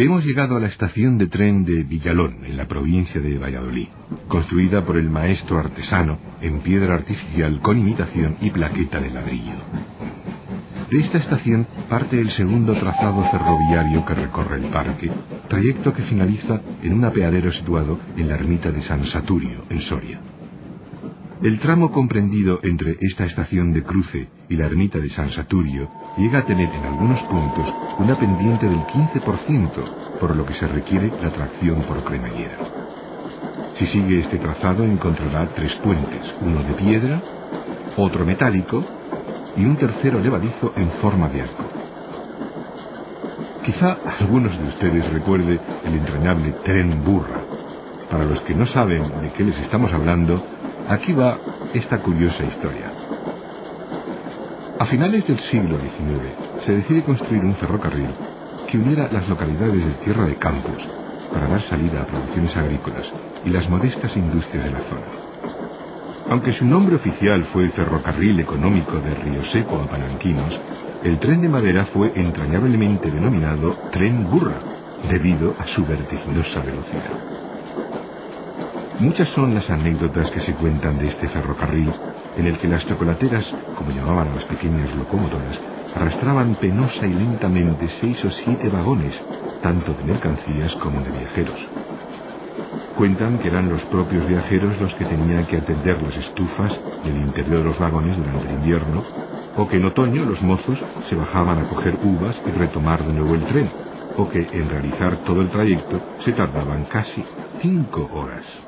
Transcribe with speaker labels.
Speaker 1: Hemos llegado a la estación de tren de Villalón, en la provincia de Valladolid, construida por el maestro artesano en piedra artificial con imitación y plaqueta de ladrillo. De esta estación parte el segundo trazado ferroviario que recorre el parque, trayecto que finaliza en un apeadero situado en la ermita de San Saturio, en Soria. El tramo comprendido entre esta estación de cruce y la ermita de San Saturio llega a tener en algunos puntos una pendiente del 15%, por lo que se requiere la tracción por cremallera. Si sigue este trazado encontrará tres puentes, uno de piedra, otro metálico y un tercero levadizo en forma de arco. Quizá algunos de ustedes recuerde el entrañable tren burra. Para los que no saben de qué les estamos hablando, Aquí va esta curiosa historia. A finales del siglo XIX se decide construir un ferrocarril que uniera las localidades de Tierra de Campos para dar salida a producciones agrícolas y las modestas industrias de la zona. Aunque su nombre oficial fue Ferrocarril Económico de Río Seco a Palanquinos, el tren de madera fue entrañablemente denominado Tren Burra, debido a su vertiginosa velocidad. Muchas son las anécdotas que se cuentan de este ferrocarril en el que las chocolateras, como llamaban las pequeñas locomotoras, arrastraban penosa y lentamente seis o siete vagones, tanto de mercancías como de viajeros. Cuentan que eran los propios viajeros los que tenían que atender las estufas y el interior de los vagones durante el invierno, o que en otoño los mozos se bajaban a coger uvas y retomar de nuevo el tren, o que en realizar todo el trayecto se tardaban casi cinco horas.